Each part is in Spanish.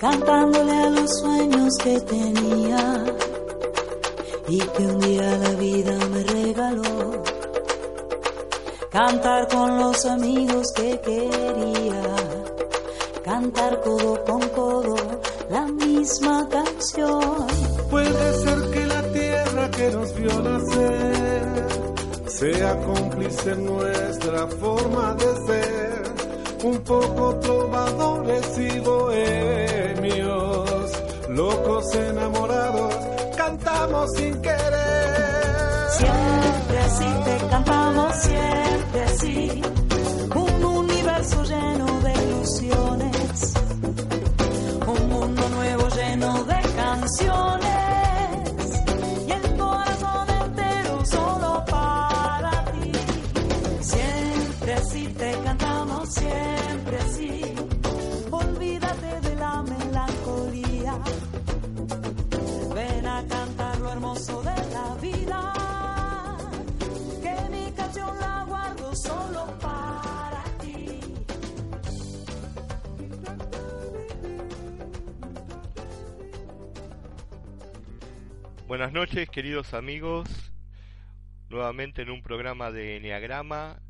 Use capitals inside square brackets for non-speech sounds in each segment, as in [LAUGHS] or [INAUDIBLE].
cantándole a los sueños que tenía y que un día la vida me regaló. Cantar con los amigos que quería, cantar codo con codo la misma canción. Puede ser que la tierra que nos vio nacer sea cómplice nuestra forma de ser, un poco trovadores y bohemios, locos enamorados, cantamos sin querer. Siempre así te cantamos, siempre así, Buenas noches, queridos amigos. Nuevamente en un programa de Enneagrama,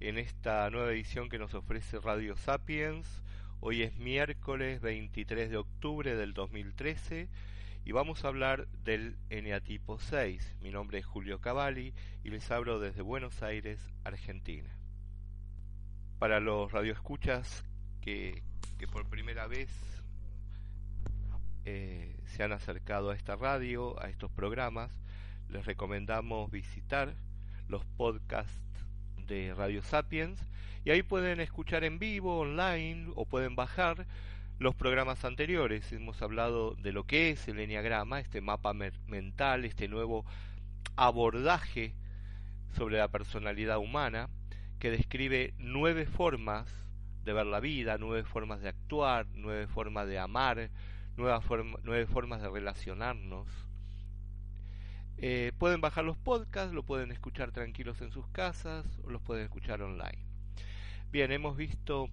en esta nueva edición que nos ofrece Radio Sapiens. Hoy es miércoles 23 de octubre del 2013 y vamos a hablar del Eneatipo 6. Mi nombre es Julio Cavalli y les hablo desde Buenos Aires, Argentina. Para los radioescuchas que, que por primera vez eh, se han acercado a esta radio, a estos programas, les recomendamos visitar los podcasts de Radio Sapiens y ahí pueden escuchar en vivo, online o pueden bajar los programas anteriores. Hemos hablado de lo que es el enneagrama, este mapa mental, este nuevo abordaje sobre la personalidad humana que describe nueve formas de ver la vida, nueve formas de actuar, nueve formas de amar, nueva forma- nueve formas de relacionarnos. Eh, pueden bajar los podcasts, lo pueden escuchar tranquilos en sus casas o los pueden escuchar online. Bien, hemos visto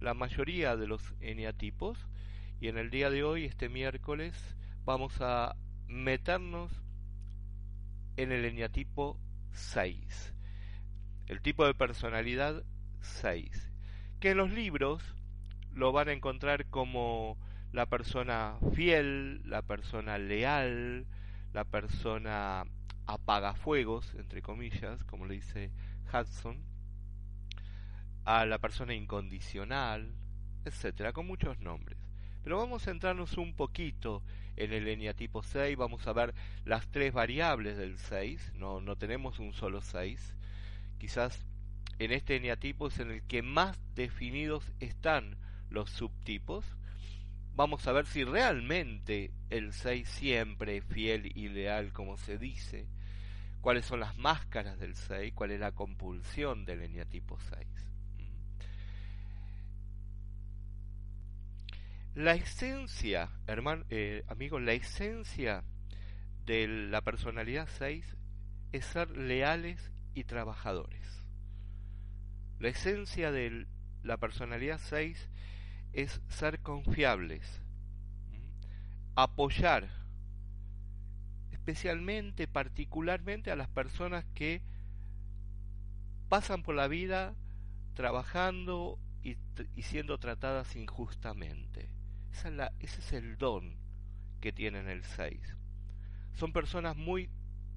la mayoría de los eneatipos y en el día de hoy, este miércoles, vamos a meternos en el eneatipo 6, el tipo de personalidad 6, que en los libros lo van a encontrar como la persona fiel, la persona leal, la persona apagafuegos, entre comillas, como le dice Hudson, a la persona incondicional, etcétera, con muchos nombres. Pero vamos a centrarnos un poquito en el eneatipo 6, vamos a ver las tres variables del 6, no, no tenemos un solo 6, quizás en este eneatipo es en el que más definidos están los subtipos, vamos a ver si realmente el 6 siempre es fiel y leal como se dice, cuáles son las máscaras del 6, cuál es la compulsión del eneatipo 6. La esencia, hermano, eh, amigo, la esencia de la personalidad 6 es ser leales y trabajadores. La esencia de la personalidad 6 es ser confiables, apoyar, especialmente, particularmente a las personas que pasan por la vida trabajando y, y siendo tratadas injustamente. Esa es la, ese es el don que tienen el 6. Son personas muy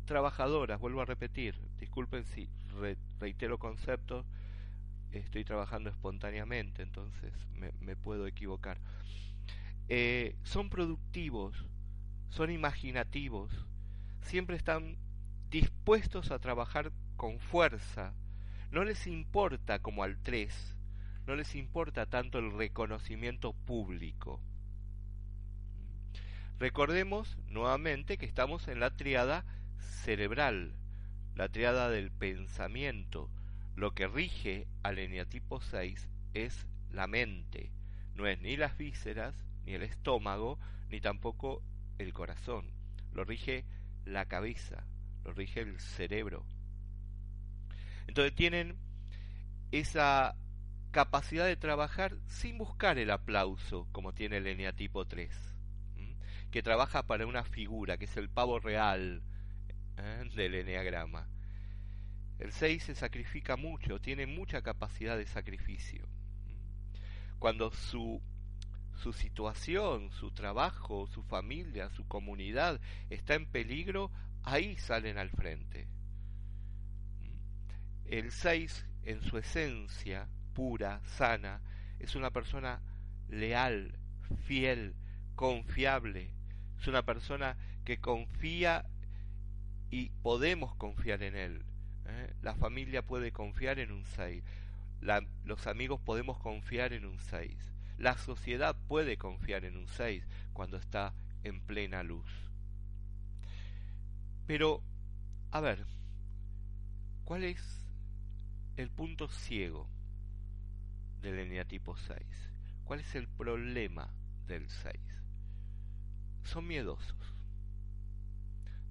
trabajadoras, vuelvo a repetir, disculpen si re, reitero conceptos, estoy trabajando espontáneamente, entonces me, puedo equivocar. Eh, son productivos, son imaginativos, siempre están dispuestos a trabajar con fuerza, no les importa como al 3, no les importa tanto el reconocimiento público. Recordemos nuevamente que estamos en la triada cerebral, la triada del pensamiento. Lo que rige al eneatipo 6 es la mente, no es ni las vísceras, ni el estómago, ni tampoco el corazón. Lo rige la cabeza, lo rige el cerebro. Entonces tienen esa capacidad de trabajar sin buscar el aplauso, como tiene el eneatipo 3, que trabaja para una figura, que es el pavo real ¿eh? del eneagrama. El 6 se sacrifica mucho, tiene mucha capacidad de sacrificio. Cuando su, su situación, su trabajo, su familia, su comunidad está en peligro, ahí salen al frente. El 6, en su esencia pura, sana, es una persona leal, fiel, confiable. Es una persona que confía y podemos confiar en él. ¿Eh? La familia puede confiar en un 6. los amigos podemos confiar en un 6. La sociedad puede confiar en un 6 cuando está en plena luz. Pero, a ver, ¿cuál es el punto ciego del eneatipo 6? ¿Cuál es el problema del 6? Son miedosos.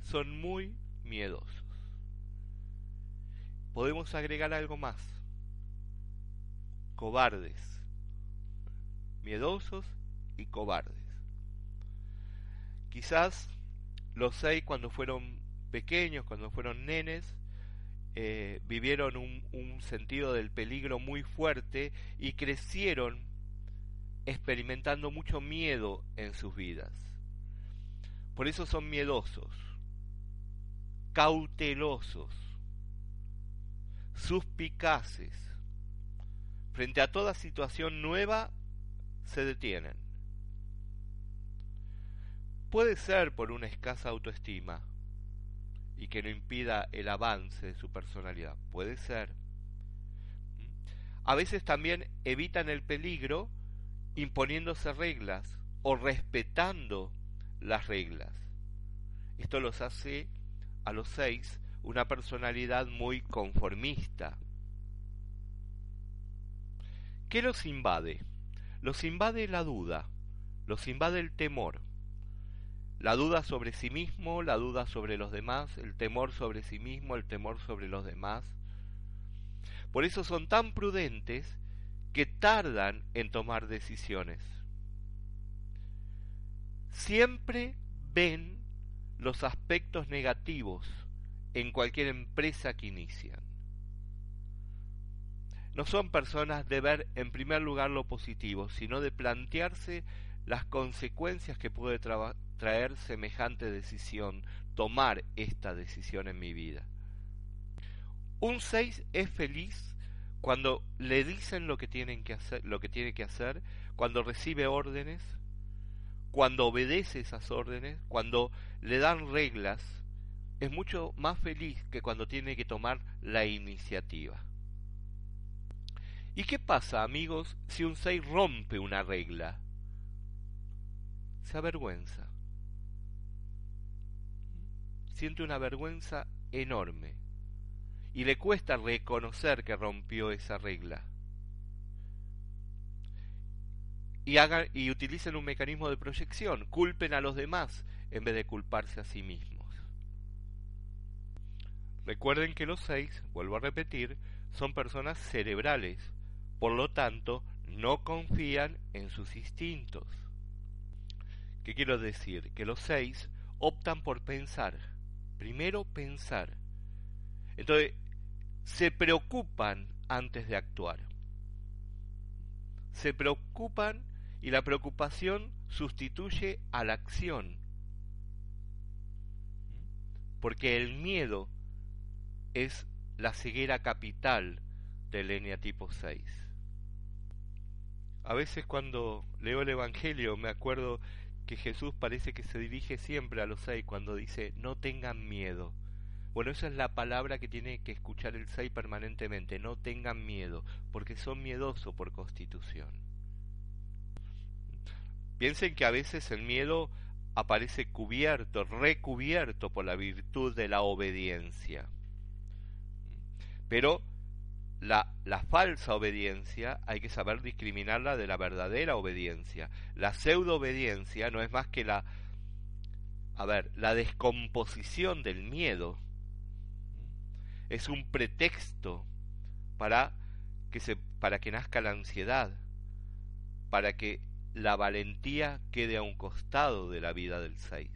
Son muy miedosos. Podemos agregar algo más. Cobardes. Miedosos y cobardes. Quizás los seis cuando fueron pequeños, cuando fueron nenes, eh, vivieron un, un sentido del peligro muy fuerte y crecieron experimentando mucho miedo en sus vidas. Por eso son miedosos, cautelosos, suspicaces. Frente a toda situación nueva, se detienen. Puede ser por una escasa autoestima, y que no impida el avance de su personalidad. Puede ser. A veces también evitan el peligro imponiéndose reglas o respetando las reglas. Esto los hace a los seis una personalidad muy conformista. ¿Qué los invade? Los invade la duda, los invade el temor, la duda sobre sí mismo, la duda sobre los demás, el temor sobre sí mismo, el temor sobre los demás. Por eso son tan prudentes que tardan en tomar decisiones. Siempre ven los aspectos negativos en cualquier empresa que inician. No son personas de ver en primer lugar lo positivo, sino de plantearse las consecuencias que puede traer semejante decisión, tomar esta decisión en mi vida. Un 6 es feliz cuando le dicen lo que tienen que hacer, lo que tiene que hacer, cuando recibe órdenes, cuando obedece esas órdenes, cuando le dan reglas, es mucho más feliz que cuando tiene que tomar la iniciativa. ¿Y qué pasa, amigos, si un 6 rompe una regla? Se avergüenza siente una vergüenza enorme y le cuesta reconocer que rompió esa regla. Y, hagan, y utilicen un mecanismo de proyección, culpen a los demás en vez de culparse a sí mismos. Recuerden que los seis, vuelvo a repetir, son personas cerebrales, por lo tanto, no confían en sus instintos. ¿Qué quiero decir? Que los seis optan por pensar Primero pensar. Entonces, se preocupan antes de actuar. Se preocupan y la preocupación sustituye a la acción. Porque el miedo es la ceguera capital del eneatipo 6. A veces cuando leo el Evangelio me acuerdo que Jesús parece que se dirige siempre a los seis cuando dice no tengan miedo. Bueno, esa es la palabra que tiene que escuchar el seis permanentemente, no tengan miedo, porque son miedosos por constitución. Piensen que a veces el miedo aparece cubierto, recubierto por la virtud de la obediencia. Pero la, la, falsa obediencia hay que saber discriminarla de la verdadera obediencia. La pseudo obediencia no es más que la, a ver, la descomposición del miedo. Es un pretexto para que se, para que nazca la ansiedad, para que la valentía quede a un costado de la vida del 6.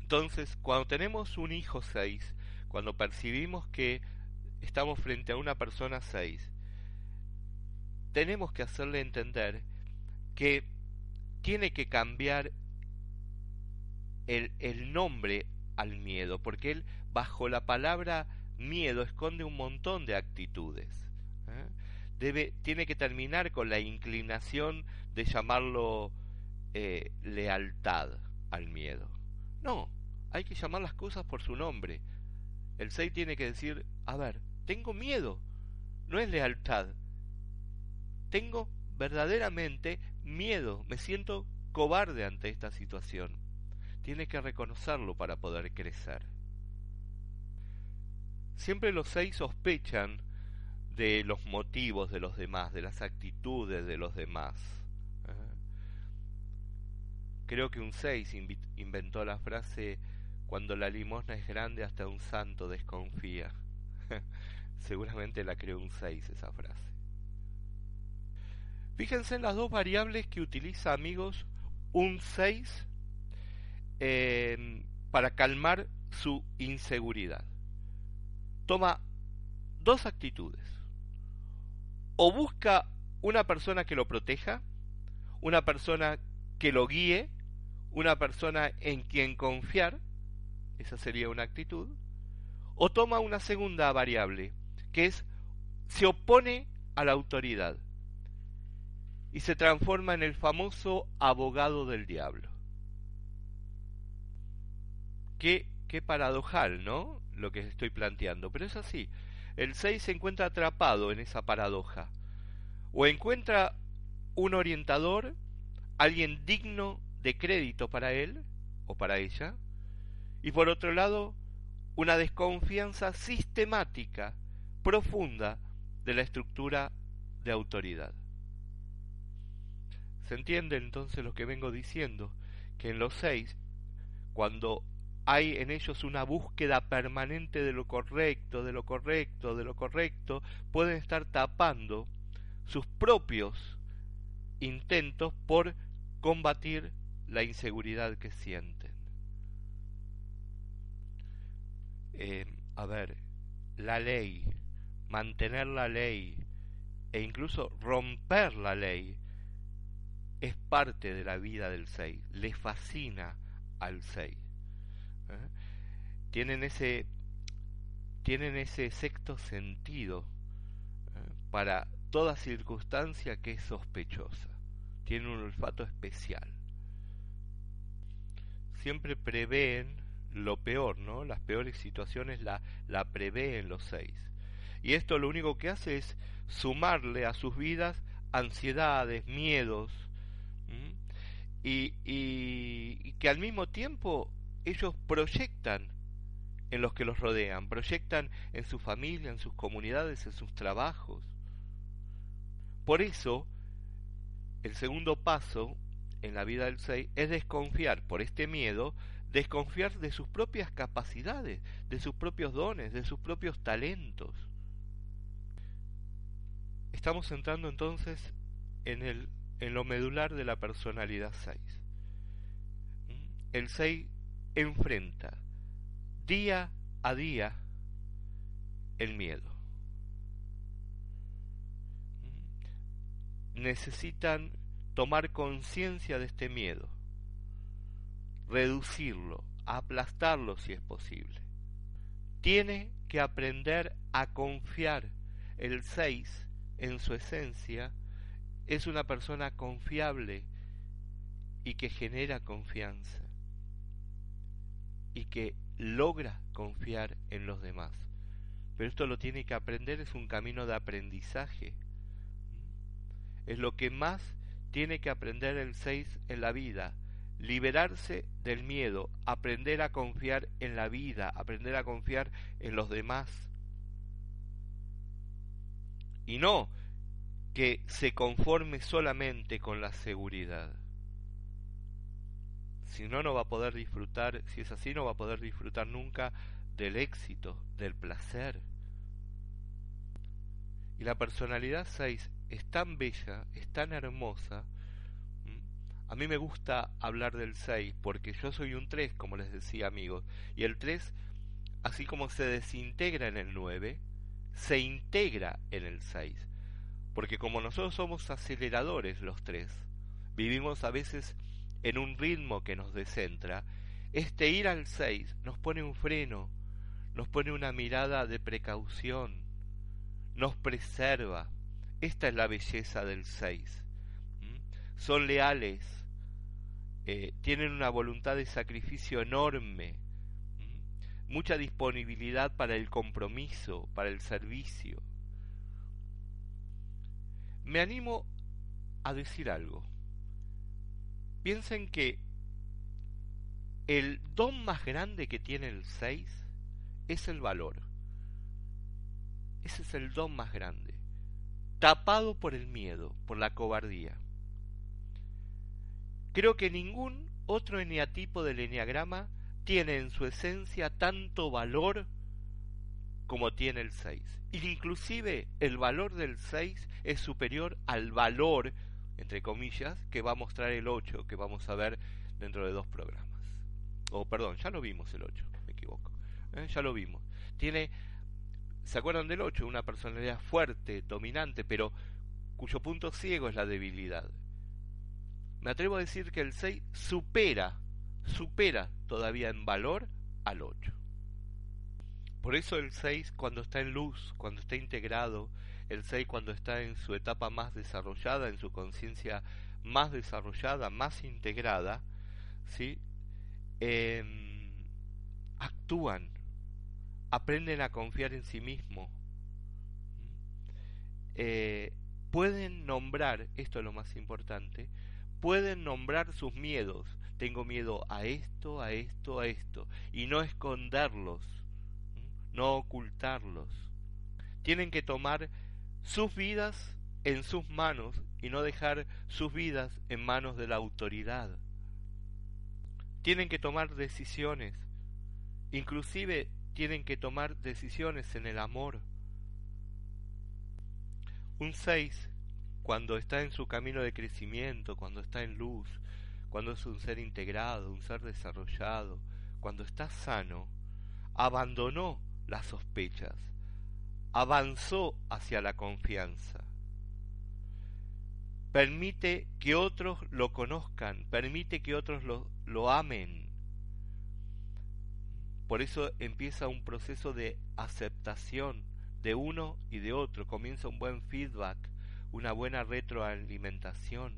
Entonces, cuando tenemos un hijo 6, cuando percibimos que estamos frente a una persona 6, tenemos que hacerle entender que tiene que cambiar el, el nombre al miedo, porque él bajo la palabra miedo esconde un montón de actitudes. ¿eh? Debe, tiene que terminar con la inclinación de llamarlo eh, lealtad al miedo. No, hay que llamar las cosas por su nombre. El 6 tiene que decir, a ver, tengo miedo, no es lealtad. Tengo verdaderamente miedo, me siento cobarde ante esta situación. Tiene que reconocerlo para poder crecer. Siempre los seis sospechan de los motivos de los demás, de las actitudes de los demás. ¿eh? Creo que un seis inventó la frase cuando la limosna es grande hasta un santo desconfía. [LAUGHS] Seguramente la creó un seis esa frase. Fíjense en las dos variables que utiliza amigos un 6 eh, para calmar su inseguridad. Toma dos actitudes. O busca una persona que lo proteja, una persona que lo guíe, una persona en quien confiar, esa sería una actitud, o toma una segunda variable, que es se opone a la autoridad y se transforma en el famoso abogado del diablo. Qué, qué paradojal, ¿no? Lo que estoy planteando, pero es así. El 6 se encuentra atrapado en esa paradoja. O encuentra un orientador, alguien digno de crédito para él o para ella, y por otro lado, una desconfianza sistemática, profunda, de la estructura de autoridad. ¿Se entiende entonces lo que vengo diciendo? Que en los seis, cuando hay en ellos una búsqueda permanente de lo correcto, de lo correcto, de lo correcto, pueden estar tapando sus propios intentos por combatir la inseguridad que sienten. Eh, a ver, la ley, mantener la ley e incluso romper la ley es parte de la vida del 6, le fascina al 6. ¿eh? Tienen ese tienen ese sexto sentido ¿eh? para toda circunstancia que es sospechosa. Tienen un olfato especial. Siempre prevén lo peor, ¿no? Las peores situaciones la, la prevén los seis. Y esto lo único que hace es sumarle a sus vidas ansiedades, miedos, y, y, que al mismo tiempo ellos proyectan en los que los rodean, proyectan en su familia, en sus comunidades, en sus trabajos. Por eso, el segundo paso en la vida del 6 es desconfiar por este miedo, desconfiar de sus propias capacidades, de sus propios dones, de sus propios talentos. Estamos entrando entonces en el en lo medular de la personalidad 6. El 6 enfrenta día a día el miedo. Necesitan tomar conciencia de este miedo, reducirlo, aplastarlo si es posible. Tiene que aprender a confiar el 6 en su esencia es una persona confiable y que genera confianza y que logra confiar en los demás. Pero esto lo tiene que aprender, es un camino de aprendizaje. Es lo que más tiene que aprender el 6 en la vida, liberarse del miedo, aprender a confiar en la vida, aprender a confiar en los demás. Y no que se conforme solamente con la seguridad. Si no, no va a poder disfrutar, si es así, no va a poder disfrutar nunca del éxito, del placer. Y la personalidad 6 es tan bella, es tan hermosa. A mí me gusta hablar del 6 porque yo soy un 3, como les decía amigos. Y el 3, así como se desintegra en el 9, se integra en el 6. Porque como nosotros somos aceleradores los 3, vivimos a veces en un ritmo que nos descentra, este ir al 6 nos pone un freno, nos pone una mirada de precaución, nos preserva. Esta es la belleza del 6. Son leales, eh, tienen una voluntad de sacrificio enorme, mucha disponibilidad para el compromiso, para el servicio. Me animo a decir algo. Piensen que el don más grande que tiene el 6 es el valor. Ese es el don más grande. Tapado por el miedo, por la cobardía. Creo que ningún otro eneatipo del eneagrama tiene en su esencia tanto valor como tiene el 6. Inclusive el valor del 6 es superior al valor entre comillas, que va a mostrar el 8, que vamos a ver dentro de dos programas. O perdón, ya lo vimos el 8, me equivoco. ¿eh? Ya lo vimos. Tiene, ¿se acuerdan del 8? Una personalidad fuerte, dominante, pero cuyo punto ciego es la debilidad. Me atrevo a decir que el 6 supera, supera todavía en valor al 8. Por eso el 6 cuando está en luz, cuando está integrado, el 6 cuando está en su etapa más desarrollada, en su conciencia más desarrollada, más integrada, ¿sí? Em, actúan, aprenden a confiar en sí mismo, eh, pueden nombrar, esto es lo más importante, pueden nombrar sus miedos. Tengo miedo a esto, a esto, a esto, y no esconderlos, no ocultarlos. Tienen que tomar sus vidas en sus manos y no dejar sus vidas en manos de la autoridad. Tienen que tomar decisiones, inclusive tienen que tomar decisiones en el amor. Un 6, cuando está en su camino de crecimiento, cuando está en luz, cuando es un ser integrado, un ser desarrollado, cuando está sano, abandonó las sospechas, avanzó hacia la confianza. Permite que otros lo conozcan, permite que otros lo, lo amen. Por eso empieza un proceso de aceptación de uno y de otro, comienza un buen feedback, una buena retroalimentación.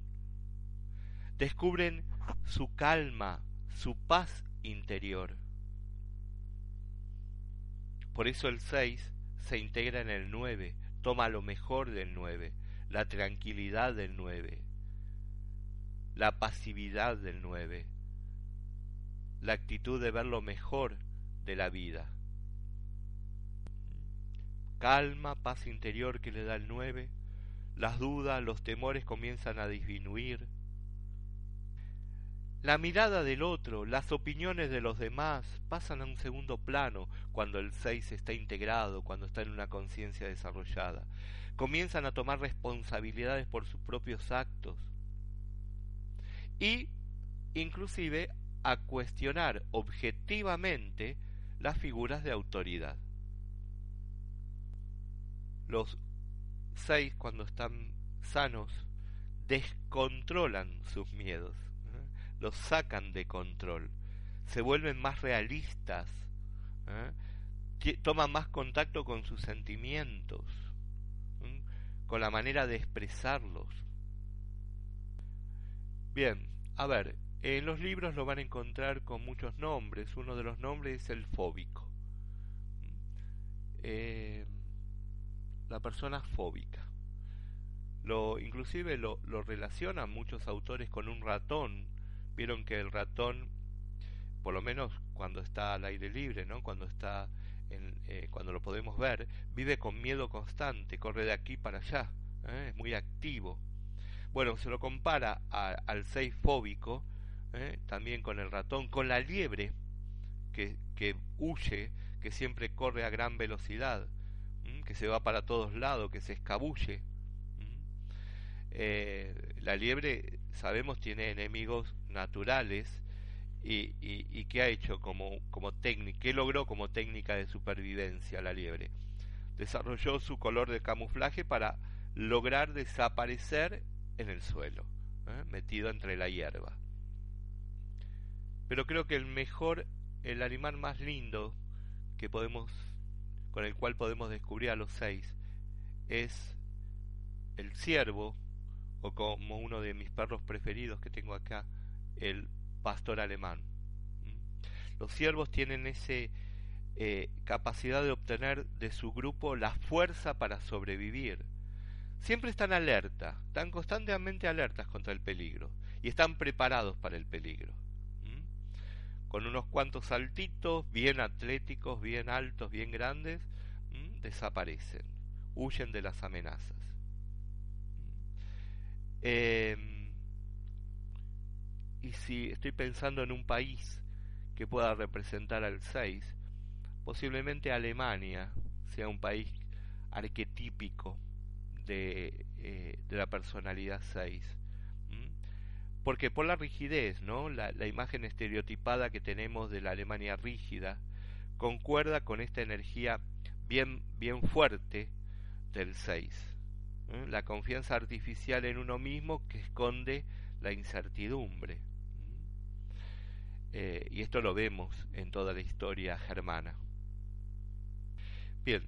Descubren su calma, su paz interior. Por eso el 6 se integra en el 9, toma lo mejor del 9, la tranquilidad del 9, la pasividad del 9, la actitud de ver lo mejor de la vida. Calma, paz interior que le da el 9, las dudas, los temores comienzan a disminuir, la mirada del otro, las opiniones de los demás pasan a un segundo plano cuando el 6 está integrado, cuando está en una conciencia desarrollada. Comienzan a tomar responsabilidades por sus propios actos y inclusive a cuestionar objetivamente las figuras de autoridad. Los cuando están sanos descontrolan sus miedos los sacan de control, se vuelven más realistas, ¿eh? toman más contacto con sus sentimientos, con la manera de expresarlos. Bien, a ver, en los libros lo van a encontrar con muchos nombres, uno de los nombres es el fóbico. Eh, la persona fóbica. Lo, inclusive lo, lo relacionan muchos autores con un ratón vieron que el ratón, por lo menos cuando está al aire libre, ¿no? cuando está en, eh, cuando lo podemos ver, vive con miedo constante, corre de aquí para allá, ¿eh? es muy activo. Bueno, se lo compara al 6 fóbico, ¿eh? también con el ratón, con la liebre, que huye, que siempre corre a gran velocidad, que se va para todos lados, que se escabulle. Eh, la liebre, sabemos, tiene enemigos naturales y, qué ha hecho como, como técnica, qué logró como técnica de supervivencia la liebre. Desarrolló su color de camuflaje para lograr desaparecer en el suelo, ¿eh? metido entre la hierba. Pero creo que el mejor, el animal más lindo que podemos, con el cual podemos descubrir a los seis, es el ciervo, o como uno de mis perros preferidos que tengo acá, el pastor alemán. Los siervos tienen esa eh, capacidad de obtener de su grupo la fuerza para sobrevivir. Siempre están alerta, están constantemente alertas contra el peligro y están preparados para el peligro. Con unos cuantos saltitos, bien atléticos, bien altos, bien grandes, desaparecen, huyen de las amenazas. Eh, y si estoy pensando en un país que pueda representar al 6, posiblemente Alemania sea un país arquetípico de, eh, de la personalidad 6. Porque por la rigidez, ¿no? La, imagen estereotipada que tenemos de la Alemania rígida concuerda con esta energía bien, bien fuerte del 6. La confianza artificial en uno mismo que esconde la incertidumbre. Eh, y esto lo vemos en toda la historia germana. Bien,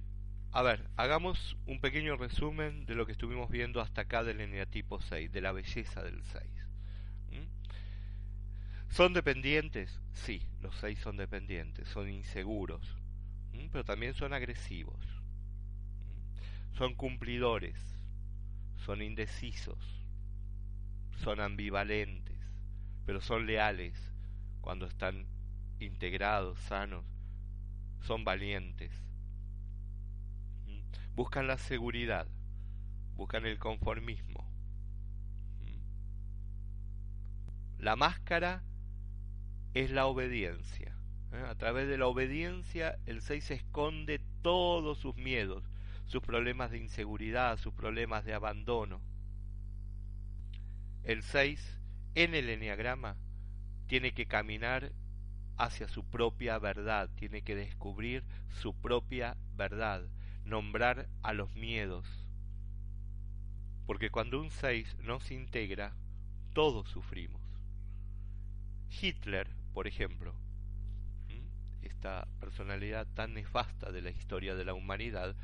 a ver, hagamos un pequeño resumen de lo que estuvimos viendo hasta acá del eneatipo 6, de la belleza del 6. ¿Son dependientes? Sí, los 6 son dependientes, son inseguros, pero también son agresivos. Son cumplidores, son indecisos, son ambivalentes, pero son leales, cuando están integrados, sanos, son valientes. Buscan la seguridad, buscan el conformismo. La máscara es la obediencia. ¿eh? A través de la obediencia el 6 esconde todos sus miedos, sus problemas de inseguridad, sus problemas de abandono. El 6 en el enneagrama tiene que caminar hacia su propia verdad, tiene que descubrir su propia verdad, nombrar a los miedos. Porque cuando un 6 no se integra, todos sufrimos. Hitler, por ejemplo, esta personalidad tan nefasta de la historia de la humanidad,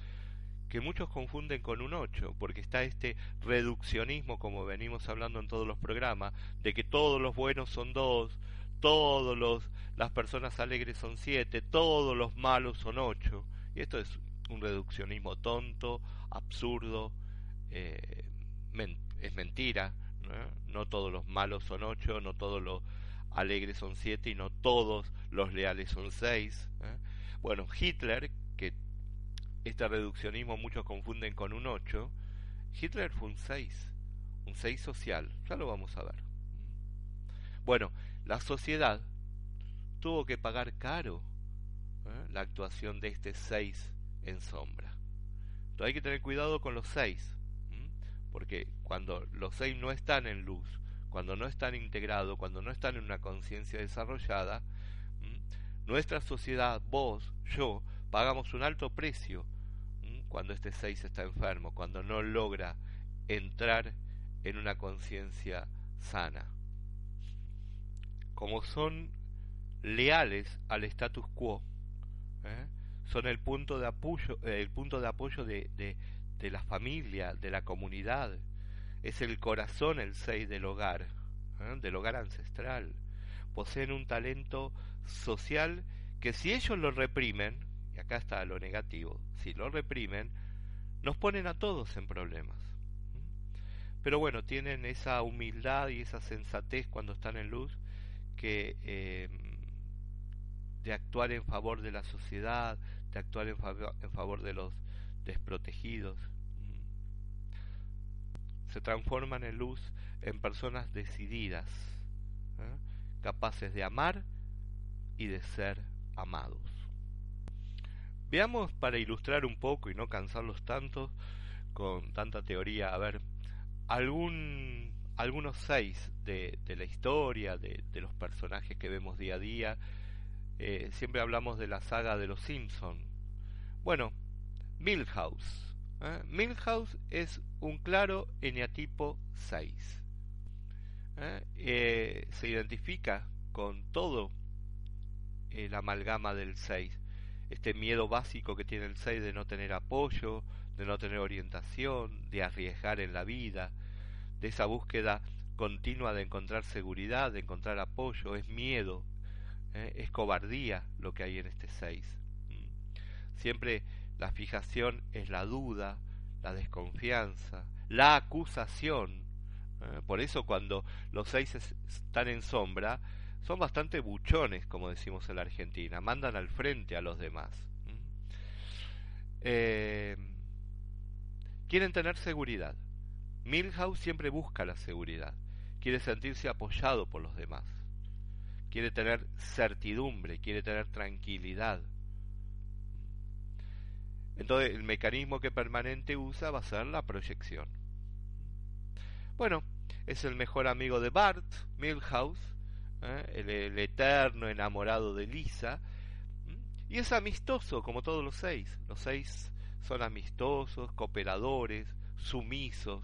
que muchos confunden con un 8, porque está este reduccionismo, como venimos hablando en todos los programas, de que todos los buenos son dos, todos los las personas alegres son siete, todos los malos son ocho. Y esto es un reduccionismo tonto, absurdo, eh, es mentira. ¿no? ¿no? todos los malos son ocho, no todos los alegres son siete y no todos los leales son seis. ¿eh? Bueno, Hitler, que este reduccionismo muchos confunden con un ocho, Hitler fue un seis, un seis social, ya lo vamos a ver. Bueno, la sociedad tuvo que pagar caro ¿eh? la actuación de este seis en sombra. Entonces hay que tener cuidado con los seis, porque cuando los seis no están en luz, cuando no están integrados, cuando no están en una conciencia desarrollada, nuestra sociedad, vos, yo, pagamos un alto precio cuando este seis está enfermo, cuando no logra entrar en una conciencia sana. Como son leales al status quo, ¿eh? son el punto de apoyo, el punto de apoyo de, de, la familia, de la comunidad, es el corazón el seis del hogar, ¿eh? del hogar ancestral, poseen un talento social que si ellos lo reprimen, y acá está lo negativo, si lo reprimen, nos ponen a todos en problemas. Pero bueno, tienen esa humildad y esa sensatez cuando están en luz que em, de actuar en favor de la sociedad, de actuar en en favor de los desprotegidos. Se transforman en luz en personas decididas, ¿eh? capaces de amar y de ser amados. Veamos para ilustrar un poco y no cansarlos tanto con tanta teoría, a ver, algún, algunos seis de, la historia, de, de, los personajes que vemos día a día. Eh, siempre hablamos de la saga de los Simpson. Bueno, Milhouse. ¿Eh? Milhouse es un claro eneatipo 6. ¿eh? Eh, se identifica con todo el amalgama del 6. Este miedo básico que tiene el 6 de no tener apoyo, de no tener orientación, de arriesgar en la vida, de esa búsqueda continua de encontrar seguridad, de encontrar apoyo, es miedo, ¿eh? es cobardía lo que hay en este 6. Siempre la fijación es la duda, la desconfianza, la acusación. ¿eh? Por eso cuando los 6 están en sombra, son bastante buchones, como decimos en la Argentina, mandan al frente a los demás. Eh, quieren tener seguridad. Milhouse siempre busca la seguridad, quiere sentirse apoyado por los demás, quiere tener certidumbre, quiere tener tranquilidad. Entonces el mecanismo que permanente usa va a ser la proyección. Bueno, es el mejor amigo de Bart, Milhouse, ¿eh? el, el, eterno enamorado de Lisa, y es amistoso como todos los seis. Los seis son amistosos, cooperadores, sumisos.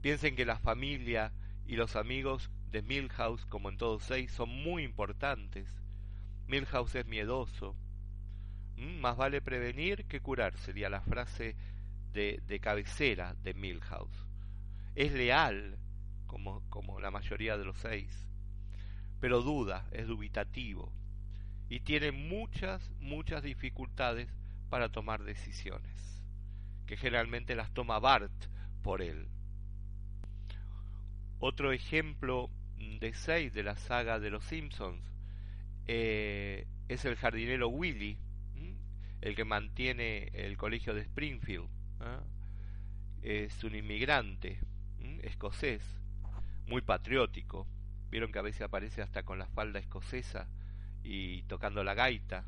Piensen que la familia y los amigos de Milhouse, como en todos seis, son muy importantes. Milhouse es miedoso. Más vale prevenir que curar, sería la frase de, de cabecera de Milhouse. Es leal, como, como la mayoría de los seis, pero duda, es dubitativo y tiene muchas, muchas dificultades para tomar decisiones, que generalmente las toma Bart por él. Otro ejemplo de seis de la saga de los Simpsons eh, es el jardinero Willy, el que mantiene el colegio de Springfield. ¿eh? Es un inmigrante escocés, muy patriótico. Vieron que a veces aparece hasta con la falda escocesa y tocando la gaita.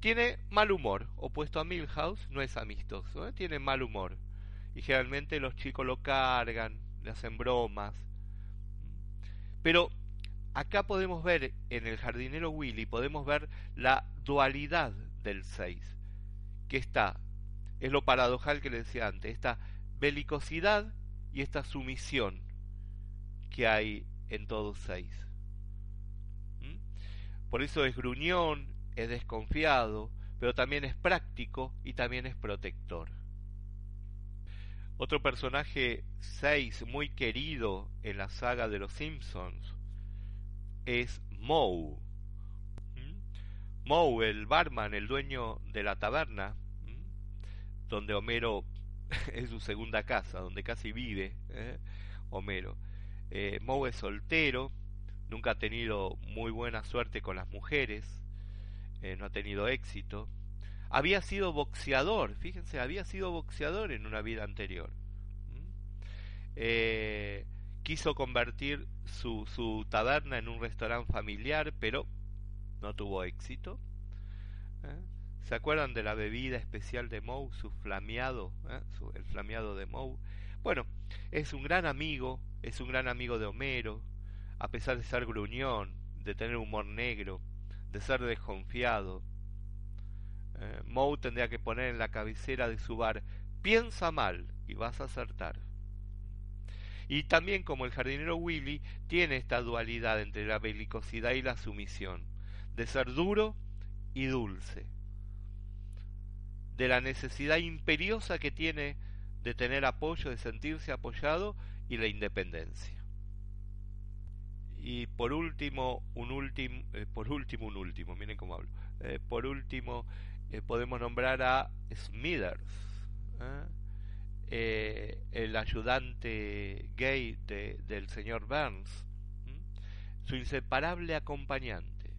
Tiene mal humor, opuesto a Milhouse, no es amistoso, ¿eh? tiene mal humor. Y generalmente los chicos lo cargan, le hacen bromas. Pero acá podemos ver en el jardinero Willy, podemos ver la dualidad del 6, que está, es lo paradojal que le decía antes, esta belicosidad y esta sumisión que hay en todos seis. Por eso es gruñón, es desconfiado, pero también es práctico y también es protector. Otro personaje 6 muy querido en la saga de los Simpsons es Moe. Moe, el barman, el dueño de la taberna, donde Homero [LAUGHS] es su segunda casa, donde casi vive ¿eh? Homero. Eh, Moe es soltero, nunca ha tenido muy buena suerte con las mujeres, eh, no ha tenido éxito. Había sido boxeador, fíjense, había sido boxeador en una vida anterior. Eh, quiso convertir su, su taberna en un restaurante familiar, pero no tuvo éxito. ¿eh? ¿Se acuerdan de la bebida especial de Moe, su flameado, ¿eh? el flameado de Moe? Bueno, es un gran amigo, es un gran amigo de Homero, a pesar de ser gruñón, de tener humor negro, de ser desconfiado. Eh, Moe tendría que poner en la cabecera de su bar, piensa mal y vas a acertar. Y también como el jardinero Willy tiene esta dualidad entre la belicosidad y la sumisión, de ser duro y dulce, de la necesidad imperiosa que tiene de tener apoyo, de sentirse apoyado y la independencia. Y por último, un último, eh, por último, un último, miren cómo hablo. Eh, por último, eh, podemos nombrar a Smithers, el ayudante gay de, del señor Burns, su inseparable acompañante.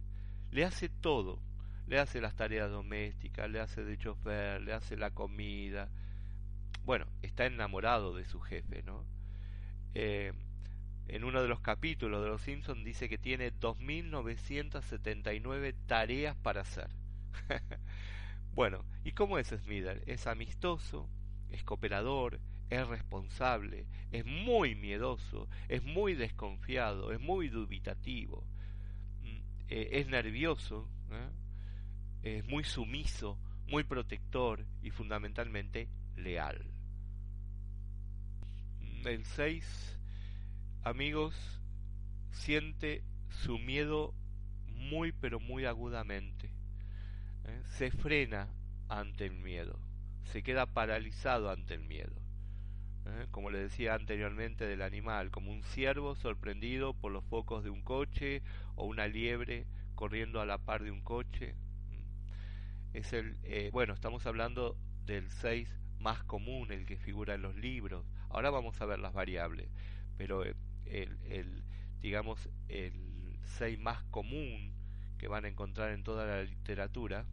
Le hace todo, le hace las tareas domésticas, le hace de chofer, le hace la comida. Bueno, está enamorado de su jefe, ¿no? en uno de los capítulos de Los Simpsons dice que tiene 2.979 tareas para hacer. [LAUGHS] bueno, ¿y cómo es Smither? Es amistoso, es cooperador, es responsable, es muy miedoso, es muy desconfiado, es muy dubitativo, mm, eh, es nervioso, ¿eh? es muy sumiso, muy protector y fundamentalmente leal. Mm, el 6, amigos, siente su miedo muy pero muy agudamente. ¿eh? Se frena ante el miedo, se queda paralizado ante el miedo. ¿eh? Como le decía anteriormente del animal, como un ciervo sorprendido por los focos de un coche o una liebre corriendo a la par de un coche. ¿Mm? Es el, eh, bueno, estamos hablando del 6 más común, el que figura en los libros. Ahora vamos a ver las variables, pero el, el digamos, el 6 más común que van a encontrar en toda la literatura,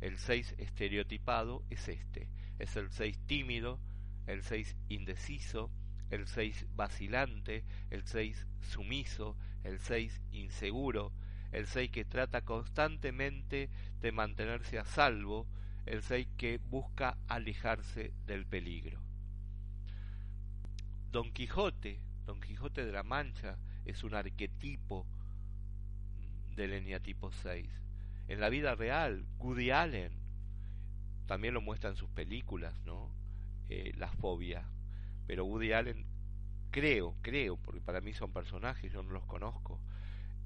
el 6 estereotipado es este. Es el 6 tímido, el 6 indeciso, el 6 vacilante, el 6 sumiso, el 6 inseguro, el 6 que trata constantemente de mantenerse a salvo, el 6 que busca alejarse del peligro. Don Quijote, Don Quijote de la Mancha, es un arquetipo del eneatipo 6. En la vida real, Woody Allen también lo muestra en sus películas, ¿no? Eh, la fobia. Pero Woody Allen, creo, creo, porque para mí son personajes, yo no los conozco.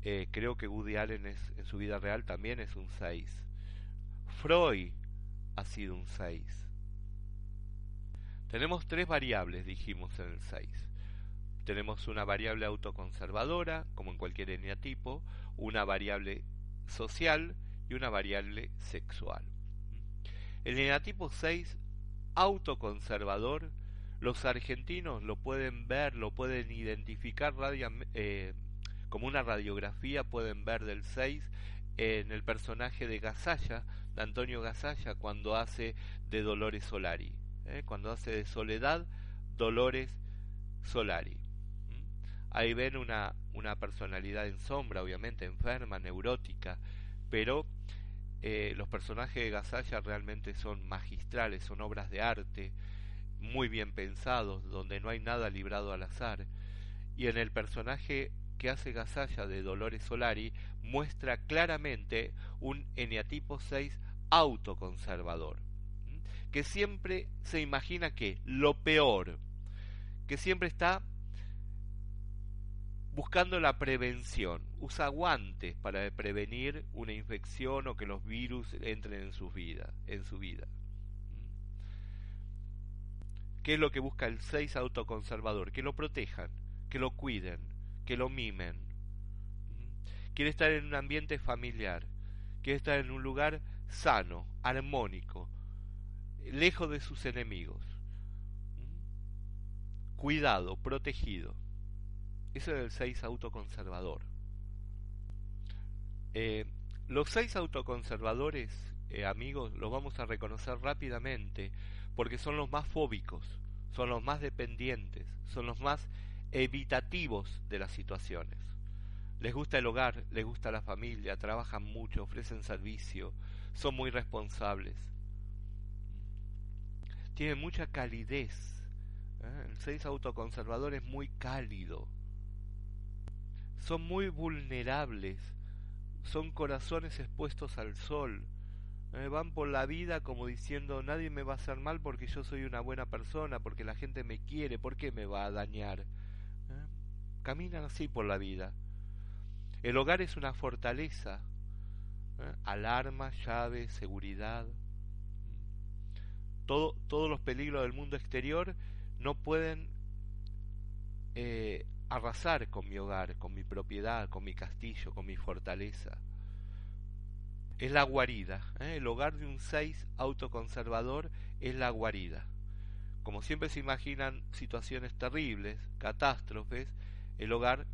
Eh, creo que Woody Allen es, en su vida real también es un 6. Freud ha sido un 6. Tenemos tres variables, dijimos en el 6. Tenemos una variable autoconservadora, como en cualquier eneatipo, una variable social y una variable sexual. El eneatipo 6 autoconservador, los argentinos lo pueden ver, lo pueden identificar eh, como una radiografía, pueden ver del 6 en el personaje de Gasalla, de Antonio Gasalla, cuando hace de Dolores Solari, ¿eh? cuando hace de Soledad Dolores Solari. Ahí ven una, una personalidad en sombra, obviamente enferma, neurótica, pero eh, los personajes de Gasalla realmente son magistrales, son obras de arte, muy bien pensados, donde no hay nada librado al azar. Y en el personaje que hace Gasalla de Dolores Solari muestra claramente un eneatipo 6 autoconservador, que siempre se imagina que lo peor, que siempre está buscando la prevención. Usa guantes para prevenir una infección o que los virus entren en su vida. En su vida. ¿Qué es lo que busca el 6 autoconservador? Que lo protejan, que lo cuiden, que lo mimen. Quiere estar en un ambiente familiar, quiere estar en un lugar sano, armónico, lejos de sus enemigos. Cuidado, protegido. Eso es el 6 autoconservador. Eh, los seis autoconservadores, eh, amigos, los vamos a reconocer rápidamente porque son los más fóbicos, son los más dependientes, son los más evitativos de las situaciones. Les gusta el hogar, les gusta la familia, trabajan mucho, ofrecen servicio, son muy responsables. Tienen mucha calidez. ¿eh? El 6 autoconservador es muy cálido son muy vulnerables, son corazones expuestos al sol, eh, van por la vida como diciendo nadie me va a hacer mal porque yo soy una buena persona, porque la gente me quiere, ¿por qué me va a dañar? ¿Eh? Caminan así por la vida. El hogar es una fortaleza, ¿eh? alarma, llave, seguridad. Todo, todos los peligros del mundo exterior no pueden arrasar con mi hogar, con mi propiedad, con mi castillo, con mi fortaleza. Es la guarida. ¿eh? El hogar de un 6 autoconservador es la guarida. Como siempre se imaginan situaciones terribles, catástrofes, el hogar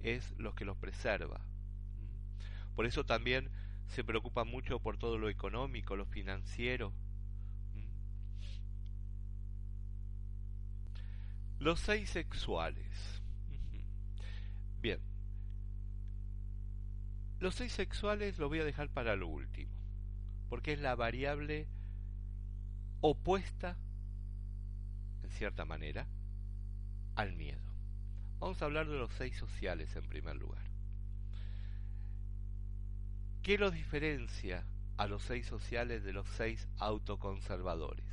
es lo que los preserva. Por eso también se preocupa mucho por todo lo económico, lo financiero. Los seis sexuales. Bien. Los seis sexuales los voy a dejar para lo último. porque es la variable opuesta, en cierta manera, al miedo. Vamos a hablar de los seis sociales en primer lugar. ¿Qué los diferencia a los seis sociales de los seis autoconservadores?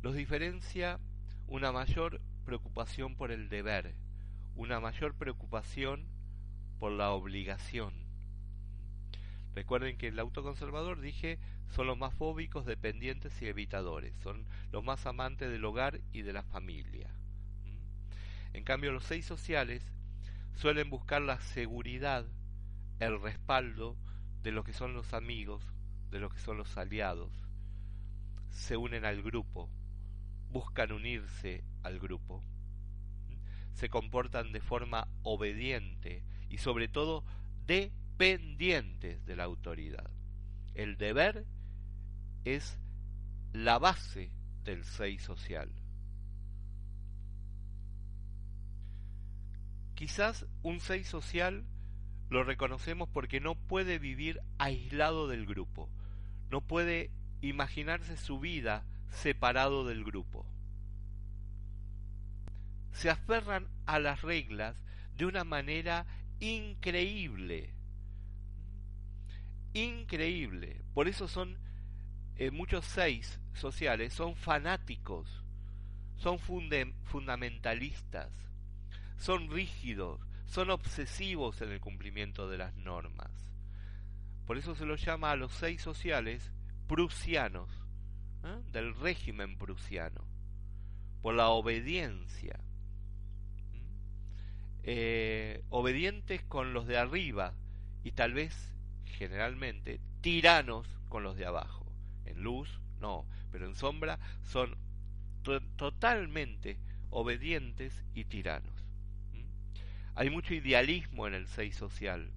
Los diferencia una mayor preocupación por el deber, una mayor preocupación por la obligación. Recuerden que el autoconservador, dije, son los más fóbicos, dependientes y evitadores, son los más amantes del hogar y de la familia. En cambio, los seis sociales suelen buscar la seguridad, el respaldo de lo que son los amigos, de lo que son los aliados. Se unen al grupo, buscan unirse al grupo. Se comportan de forma obediente y sobre todo dependientes de la autoridad. El deber es la base del seis social. Quizás un seis social lo reconocemos porque no puede vivir aislado del grupo, no puede imaginarse su vida separado del grupo. Se aferran a las reglas de una manera increíble. Increíble. Por eso son eh, muchos seis sociales, son fanáticos, son fundamentalistas son rígidos, son obsesivos en el cumplimiento de las normas. Por eso se los llama a los seis sociales prusianos, ¿eh? del régimen prusiano, por la obediencia. Eh, obedientes con los de arriba y tal vez, generalmente, tiranos con los de abajo. En luz, no, pero en sombra son totalmente obedientes y tiranos. Hay mucho idealismo en el 6 social.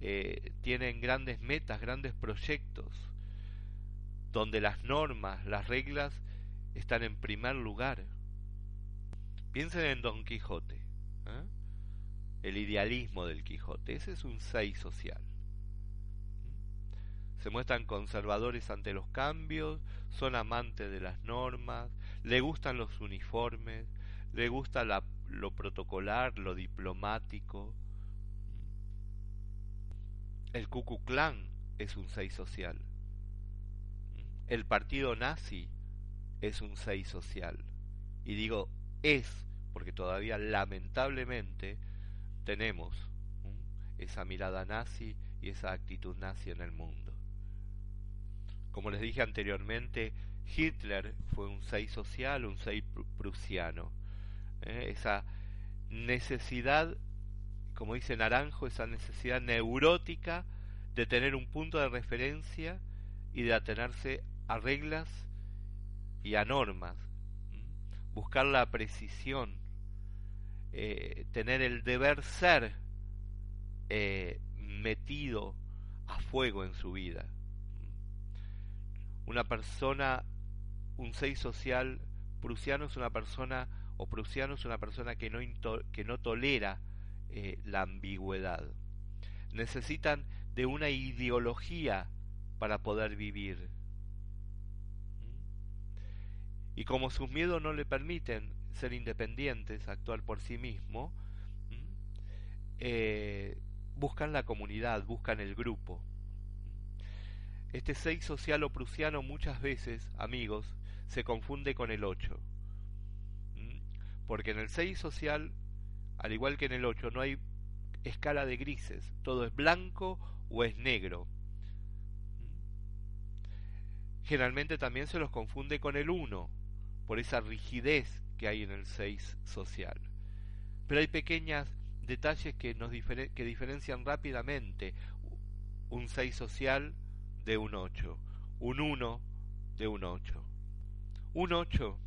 Eh, tienen grandes metas, grandes proyectos, donde las normas, las reglas están en primer lugar. Piensen en Don Quijote, ¿eh? el idealismo del Quijote, ese es un 6 social. Se muestran conservadores ante los cambios, son amantes de las normas, le gustan los uniformes, le gusta lo protocolar, lo diplomático. El Ku Klux es un 6 social. El partido nazi es un 6 social. Y digo es porque todavía lamentablemente tenemos esa mirada nazi y esa actitud nazi en el mundo. Como les dije anteriormente, Hitler fue un 6 social, un 6 prusiano. ¿eh? esa necesidad, como dice Naranjo, esa necesidad neurótica de tener un punto de referencia y de atenerse a reglas y a normas, buscar la precisión, eh, tener el deber ser eh, metido a fuego en su vida. Una persona, un seis social prusiano es una persona o prusiano es una persona que no, que no tolera eh, la ambigüedad. Necesitan de una ideología para poder vivir. Y como sus miedos no le permiten ser independientes, actuar por sí mismo, eh, buscan la comunidad, buscan el grupo. Este 6 social o prusiano muchas veces, amigos, se confunde con el 8 porque en el 6 social, al igual que en el 8, no hay escala de grises, todo es blanco o es negro. Generalmente también se los confunde con el 1, por esa rigidez que hay en el 6 social. Pero hay pequeños detalles que, nos que diferencian rápidamente un 6 social de un 8, un 1 de un 8. Un 8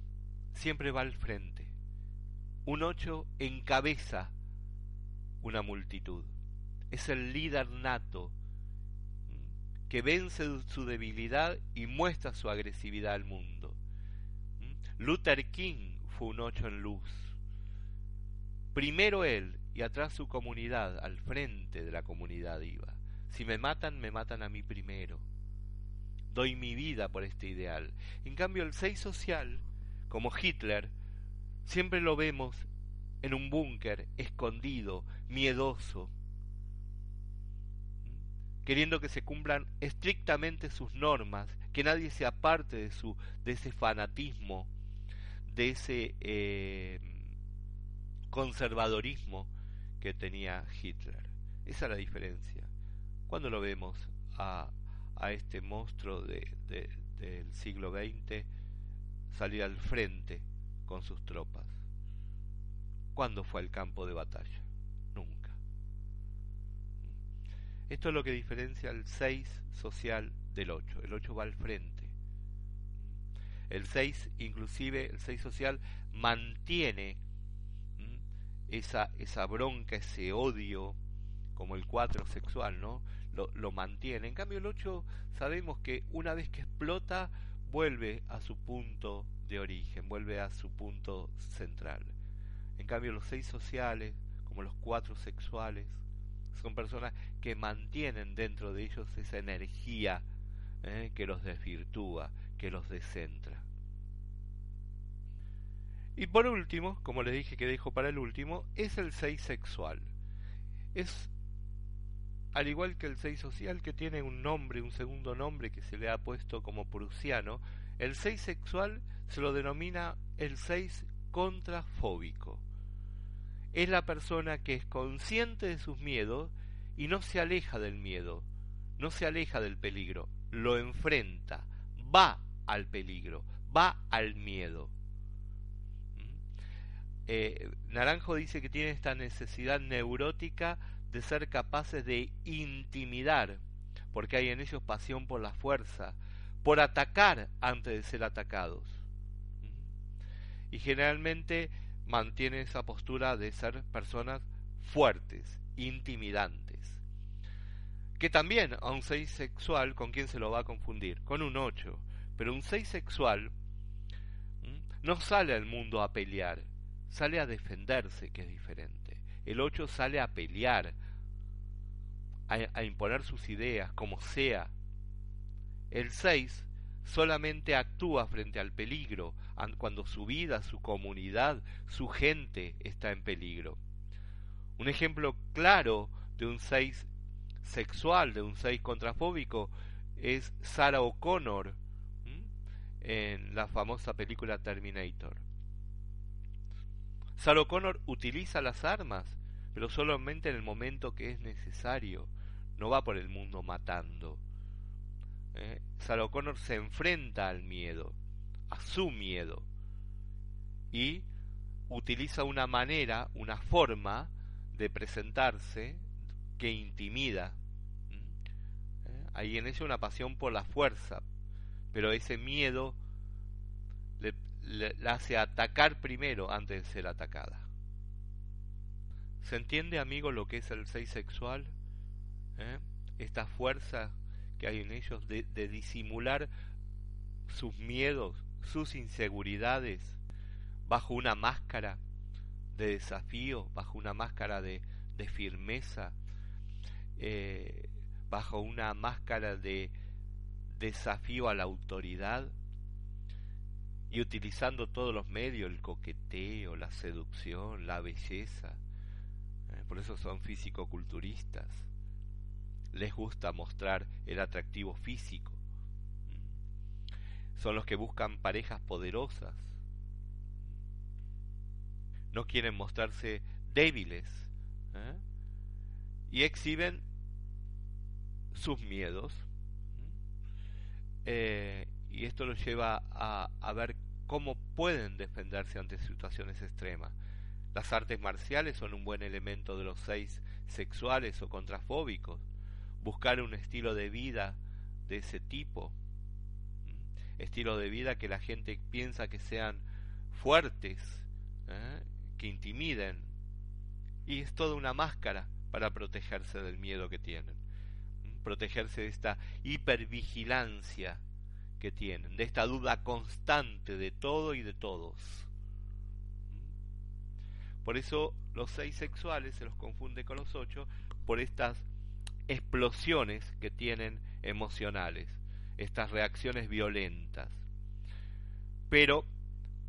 siempre va al frente un ocho encabeza una multitud. Es el líder nato que vence su debilidad y muestra su agresividad al mundo. Luther King fue un ocho en luz. Primero él y atrás su comunidad, al frente de la comunidad iba. Si me matan, me matan a mí primero. doy mi vida por este ideal. En cambio, el 6 social, como Hitler, siempre lo vemos en un búnker, escondido, miedoso, queriendo que se cumplan estrictamente sus normas, que nadie se aparte de, su, de ese fanatismo, de ese eh, conservadorismo que tenía Hitler. Esa es la diferencia. Cuando lo vemos a, a este monstruo de, del siglo XX salir al frente con sus tropas? ¿Cuándo fue al campo de batalla? Nunca. Esto es lo que diferencia el 6 social del 8. El 8 va al frente. El 6, inclusive, el 6 social mantiene esa, esa bronca, ese odio, como el 4 sexual, ¿no? Lo, mantiene. En cambio, el 8 sabemos que una vez que explota, vuelve a su punto de origen, vuelve a su punto central. En cambio, los 6 sociales, como los 4 sexuales, son personas que mantienen dentro de ellos esa energía ¿eh? que los desvirtúa, que los descentra. Y por último, como les dije que dejo para el último, es el 6 sexual. Es al igual que el 6 social que tiene un nombre, un segundo nombre que se le ha puesto como prusiano, el 6 sexual se lo denomina el 6 contrafóbico. Es la persona que es consciente de sus miedos y no se aleja del miedo, no se aleja del peligro, lo enfrenta, va al peligro, va al miedo. Eh, Naranjo dice que tiene esta necesidad neurótica de ser capaces de intimidar, porque hay en ellos pasión por la fuerza, por atacar antes de ser atacados. Y generalmente mantiene esa postura de ser personas fuertes, intimidantes. Que también a un 6 sexual, ¿con quién se lo va a confundir? Con un 8. Pero un 6 sexual no sale al mundo a pelear, sale a defenderse, que es diferente. El 8 sale a pelear, a, imponer sus ideas, como sea. El 6 solamente actúa frente al peligro, cuando su vida, su comunidad, su gente está en peligro. Un ejemplo claro de un 6 sexual, de un 6 contrafóbico, es Sarah O'Connor en la famosa película Terminator. Sarah O'Connor utiliza las armas, pero solamente en el momento que es necesario. No va por el mundo matando. ¿Eh? Sarah O'Connor se enfrenta al miedo, a su miedo, y utiliza una manera, una forma de presentarse que intimida. ¿Eh? Hay en ella una pasión por la fuerza, pero ese miedo le, hace atacar primero antes de ser atacada. ¿Se entiende, amigo, lo que es el 6 sexual? ¿Eh? Esta fuerza que hay en ellos de, disimular sus miedos, sus inseguridades, bajo una máscara de desafío, bajo una máscara de firmeza, eh, bajo una máscara de desafío a la autoridad y utilizando todos los medios, el coqueteo, la seducción, la belleza. Eh, por eso son físico-culturistas. Les gusta mostrar el atractivo físico. Son los que buscan parejas poderosas. No quieren mostrarse débiles. ¿eh? Y exhiben sus miedos. Eh, y esto los lleva a, a ver cómo pueden defenderse ante situaciones extremas. Las artes marciales son un buen elemento de los seis sexuales o contrafóbicos. Buscar un estilo de vida de ese tipo. Estilo de vida que la gente piensa que sean fuertes, ¿eh? que intimiden. Y es toda una máscara para protegerse del miedo que tienen. Protegerse de esta hipervigilancia que tienen, de esta duda constante de todo y de todos. Por eso los seis sexuales se los confunde con los ocho por estas explosiones que tienen emocionales. estas reacciones violentas. Pero,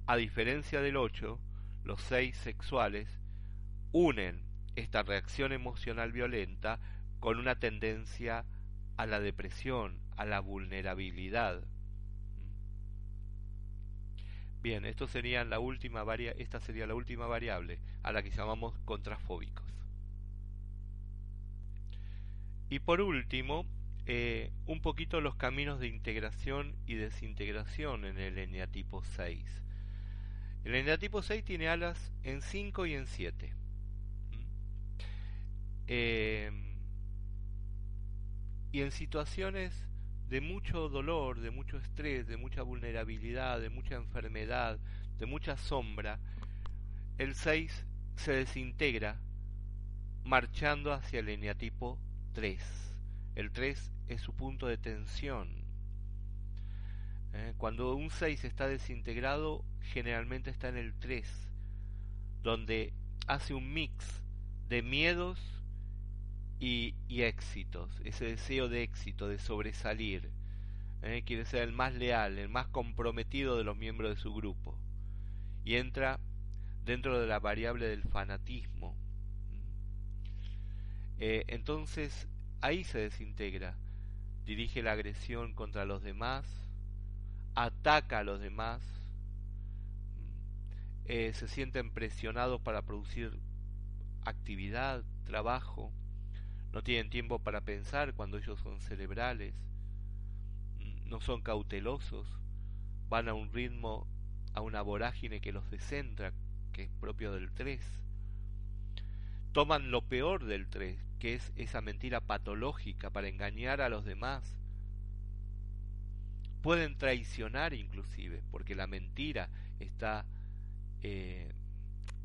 a diferencia del 8, los 6 sexuales unen esta reacción emocional violenta con una tendencia a la depresión, a la vulnerabilidad. Bien, esto sería la última varia esta sería la última variable a la que llamamos contrafóbicos. Y por último, eh, un poquito los caminos de integración y desintegración en el eneatipo 6. El eneatipo 6 tiene alas en 5 y en 7. Eh, y en situaciones de mucho dolor, de mucho estrés, de mucha vulnerabilidad, de mucha enfermedad, de mucha sombra, el 6 se desintegra marchando hacia el eneatipo 3. El 3 es su punto de tensión. Eh, cuando un 6 está desintegrado, generalmente está en el 3, donde hace un mix de miedos y, éxitos, ese deseo de éxito, de sobresalir. Eh, quiere ser el más leal, el más comprometido de los miembros de su grupo. Y entra dentro de la variable del fanatismo. Eh, entonces ahí se desintegra. Dirige la agresión contra los demás, ataca a los demás, eh, se sienten presionados para producir actividad, trabajo, no tienen tiempo para pensar cuando ellos son cerebrales, no son cautelosos, van a un ritmo, a una vorágine que los descentra, que es propio del 3. Toman lo peor del 3, que es esa mentira patológica para engañar a los demás. Pueden traicionar inclusive, porque la mentira está eh,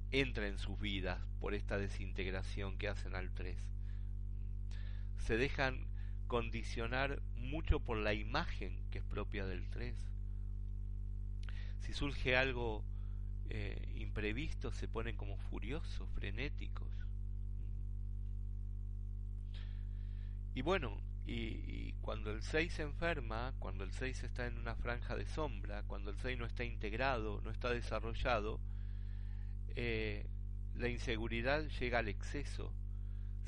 entra en sus vidas por esta desintegración que hacen al 3. Se dejan condicionar mucho por la imagen que es propia del 3. Si surge algo eh, imprevistos se ponen como furiosos, frenéticos. Y bueno, y, cuando el 6 se enferma, cuando el 6 está en una franja de sombra, cuando el 6 no está integrado, no está desarrollado, eh, la inseguridad llega al exceso,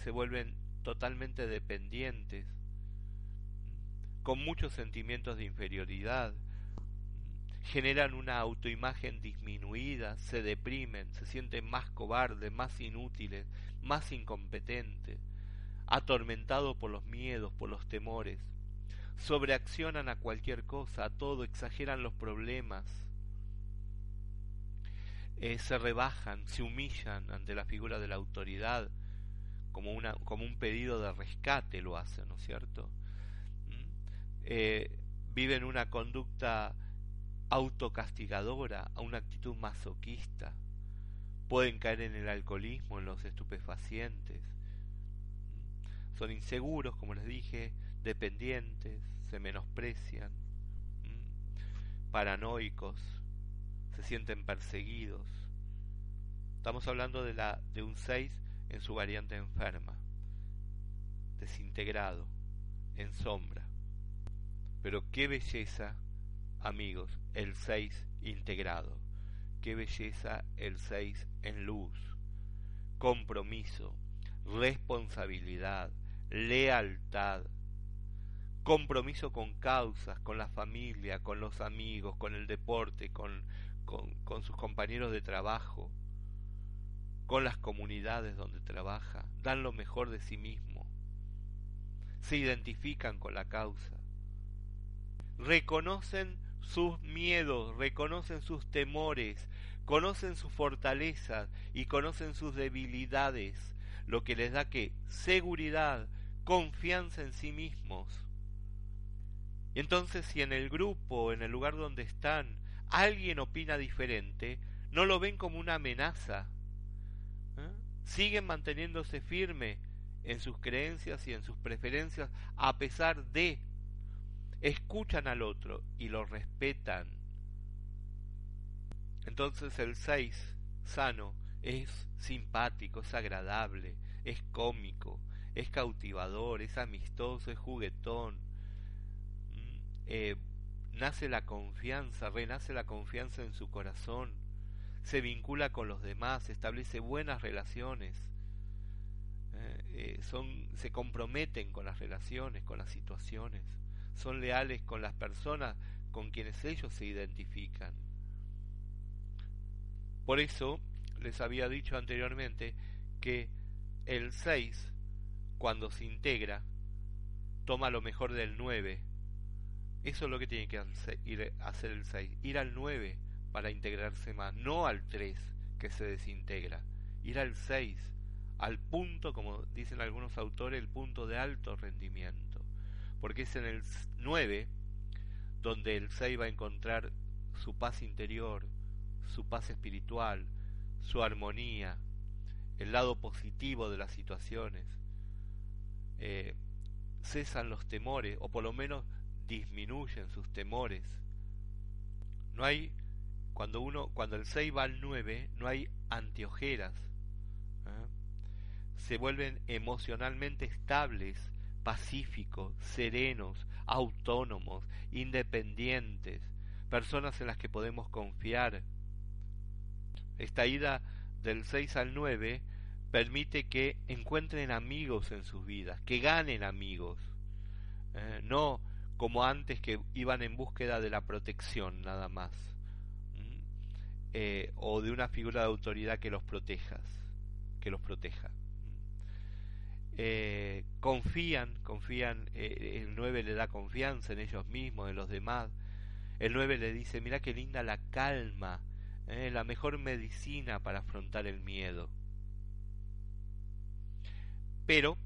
se vuelven totalmente dependientes, con muchos sentimientos de inferioridad, generan una autoimagen disminuida, se deprimen, se sienten más cobardes, más inútiles, más incompetentes, atormentados por los miedos, por los temores, sobreaccionan a cualquier cosa, a todo, exageran los problemas, eh, se rebajan, se humillan ante la figura de la autoridad, como, una, como un pedido de rescate lo hacen, ¿no es cierto? ¿Mm? Eh, viven una conducta autocastigadora, a una actitud masoquista. Pueden caer en el alcoholismo, en los estupefacientes. Son inseguros, como les dije, dependientes, se menosprecian, paranoicos, se sienten perseguidos. Estamos hablando de, la, de un 6 en su variante enferma, desintegrado, en sombra. Pero qué belleza amigos, el 6 integrado. Qué belleza el 6 en luz. Compromiso, responsabilidad, lealtad. Compromiso con causas, con la familia, con los amigos, con el deporte, con, con, con sus compañeros de trabajo, con las comunidades donde trabaja. Dan lo mejor de sí mismo. Se identifican con la causa. Reconocen sus miedos, reconocen sus temores, conocen sus fortalezas y conocen sus debilidades, lo que les da que seguridad, confianza en sí mismos. Y entonces si en el grupo, en el lugar donde están, alguien opina diferente, no lo ven como una amenaza. Siguen manteniéndose firme en sus creencias y en sus preferencias a pesar de escuchan al otro y lo respetan. Entonces el 6, sano, es simpático, es agradable, es cómico, es cautivador, es amistoso, es juguetón, mm, eh, nace la confianza, renace la confianza en su corazón, se vincula con los demás, establece buenas relaciones, eh, eh, son, se comprometen con las relaciones, con las situaciones, son leales con las personas con quienes ellos se identifican. Por eso les había dicho anteriormente que el 6, cuando se integra, toma lo mejor del 9. Eso es lo que tiene que hacer, hacer el 6, ir al 9 para integrarse más, no al 3 que se desintegra, ir al 6, al punto, como dicen algunos autores, el punto de alto rendimiento, porque es en el 9 donde el 6 va a encontrar su paz interior, su paz espiritual, su armonía, el lado positivo de las situaciones. Eh, cesan los temores, o por lo menos disminuyen sus temores. No hay, cuando uno, cuando el 6 va al 9, no hay antiojeras. ¿eh? Se vuelven emocionalmente estables, pacíficos, serenos, autónomos, independientes, personas en las que podemos confiar. Esta ida del 6 al 9 permite que encuentren amigos en sus vidas, que ganen amigos, eh, no como antes que iban en búsqueda de la protección nada más, eh, o de una figura de autoridad que los protejas, que los proteja. Eh, confían, confían, el 9 le da confianza en ellos mismos, en los demás. El 9 le dice, mira qué linda la calma, la mejor medicina para afrontar el miedo. Pero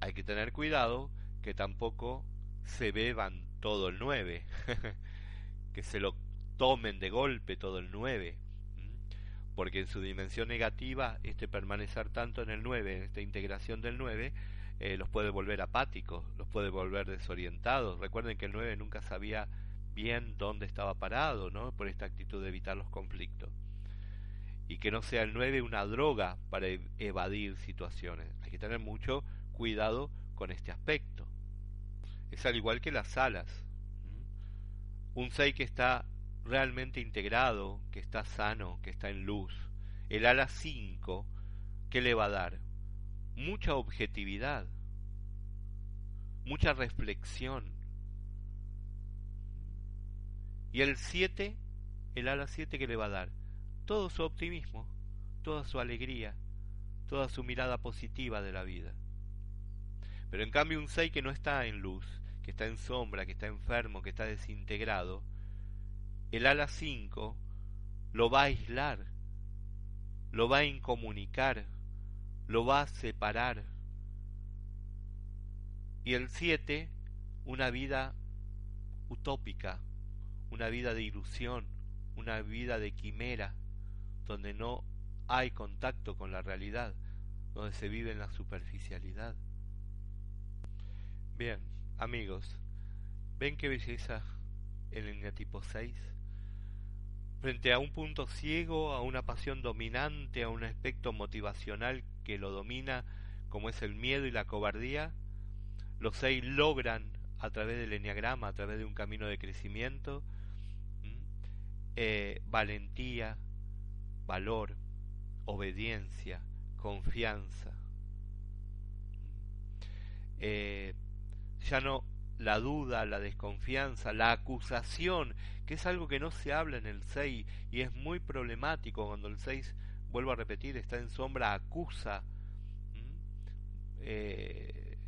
hay que tener cuidado que tampoco se beban todo el 9, [LAUGHS] que se lo tomen de golpe todo el 9, porque en su dimensión negativa, este permanecer tanto en el 9, en esta integración del 9, eh, los puede volver apáticos, los puede volver desorientados. Recuerden que el 9 nunca sabía bien dónde estaba parado, ¿no? Por esta actitud de evitar los conflictos y que no sea el 9 una droga para e-, evadir situaciones. Hay que tener mucho cuidado con este aspecto. Es al igual que las alas. Un 6 que está realmente integrado, que está sano, que está en luz. El ala 5, ¿qué le va a dar? Mucha objetividad, mucha reflexión. Y el 7, el ala 7, ¿qué le va a dar? todo su optimismo, toda su alegría, toda su mirada positiva de la vida. Pero en cambio un 6 que no está en luz, que está en sombra, que está enfermo, que está desintegrado, el ala 5 lo va a aislar, lo va a incomunicar, lo va a separar. Y el 7, una vida utópica, una vida de ilusión, una vida de quimera, donde no hay contacto con la realidad, donde se vive en la superficialidad. Bien, amigos, ¿ven qué belleza el eneatipo 6? Frente a un punto ciego, a una pasión dominante, a un aspecto motivacional que lo domina, como es el miedo y la cobardía, los seis logran, a través del enneagrama, a través de un camino de crecimiento, eh, valentía, valor, obediencia, confianza. Eh, ya no la duda, la desconfianza, la acusación, es algo que no se habla en el 6 y es muy problemático cuando el 6, vuelvo a repetir, está en sombra, acusa, eh,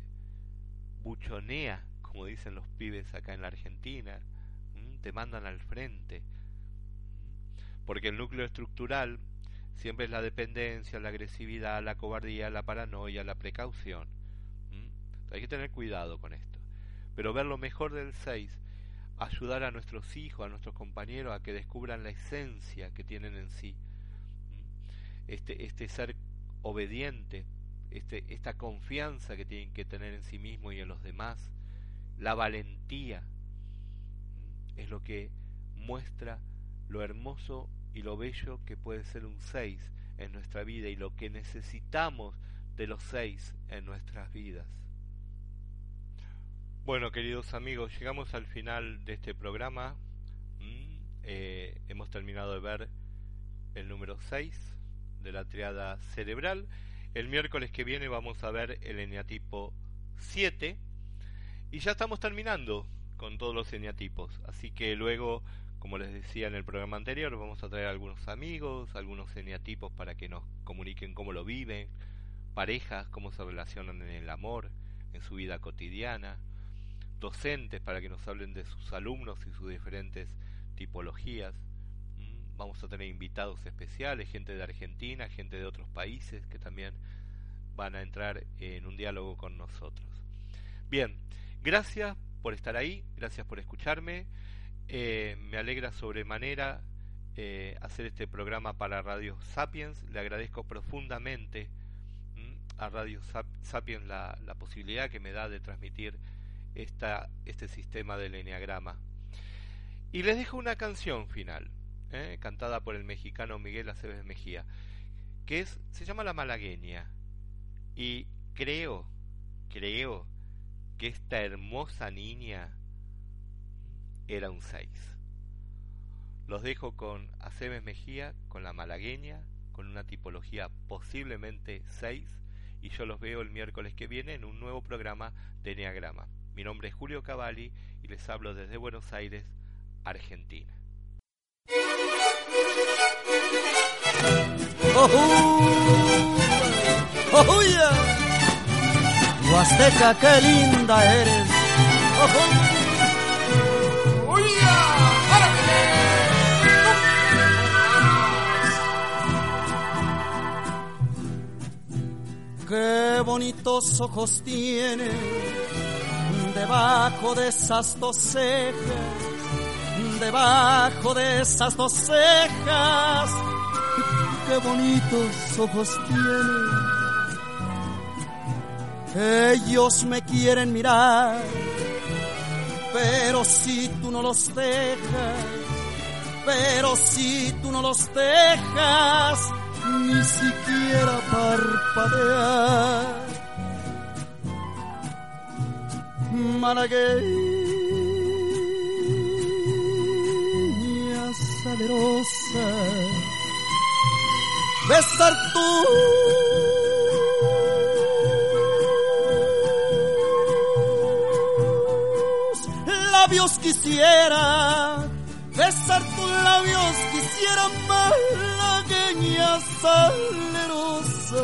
buchonea, como dicen los pibes acá en la Argentina, te mandan al frente porque el núcleo estructural siempre es la dependencia, la agresividad, la cobardía, la paranoia, la precaución. Hay que tener cuidado con esto. Pero ver lo mejor del 6, ayudar a nuestros hijos, a nuestros compañeros a que descubran la esencia que tienen en sí. Este, este ser obediente, este, esta confianza que tienen que tener en sí mismo y en los demás, la valentía, es lo que muestra lo hermoso y lo bello que puede ser un 6 en nuestra vida y lo que necesitamos de los 6 en nuestras vidas. Bueno, queridos amigos, llegamos al final de este programa. Mm, eh, hemos terminado de ver el número 6 de la triada cerebral. El miércoles que viene vamos a ver el eneatipo 7. Y ya estamos terminando con todos los eneatipos. Así que luego, como les decía en el programa anterior, vamos a traer algunos amigos, algunos eneatipos para que nos comuniquen cómo lo viven, parejas, cómo se relacionan en el amor, en su vida cotidiana, docentes para que nos hablen de sus alumnos y sus diferentes tipologías. Mm, vamos a tener invitados especiales, gente de Argentina, gente de otros países que también van a entrar en un diálogo con nosotros. Bien, gracias por estar ahí, gracias por escucharme. Eh, me alegra sobremanera eh, hacer este programa para Radio Sapiens. Le agradezco profundamente a Radio Sapiens la, la, posibilidad que me da de transmitir esta, este sistema del enneagrama. Y les dejo una canción final, ¿eh? cantada por el mexicano Miguel Aceves Mejía, que es, se llama La Malagueña. Y creo, creo que esta hermosa niña era un 6. Los dejo con Aceves Mejía, con la malagueña, con una tipología posiblemente 6, y yo los veo el miércoles que viene en un nuevo programa de Enneagrama. Mi nombre es Julio Cavalli y les hablo desde Buenos Aires, Argentina. ¡Oh, oh, Huasteca, qué linda eres. ¡Oh, Qué bonitos ojos tiene debajo de esas dos cejas, debajo de esas dos cejas. Qué bonitos ojos tiene. Ellos me quieren mirar, pero si tú no los dejas, pero si tú no los dejas, ni siquiera parpadear. Malagueña salerosa, besar tus labios quisiera, besar tus labios quisiera, malagueña salerosa.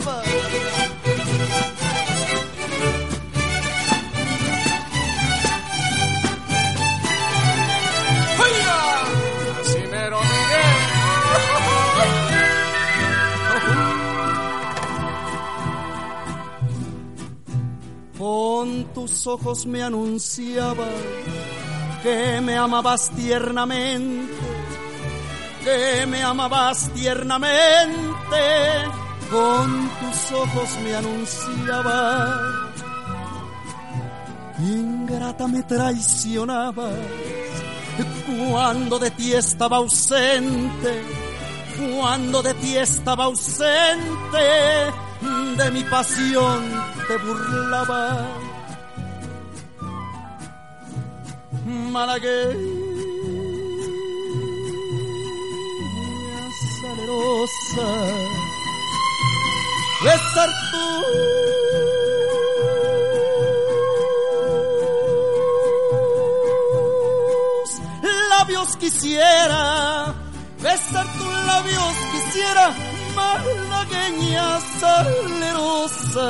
Tus ojos me anunciabas que me amabas tiernamente, que me amabas tiernamente. Con tus ojos me anunciabas, ingrata me traicionabas cuando de ti estaba ausente, cuando de ti estaba ausente, de mi pasión te burlaba. Malagueña salerosa, besar tus labios quisiera, besar tus labios quisiera, malagueña salerosa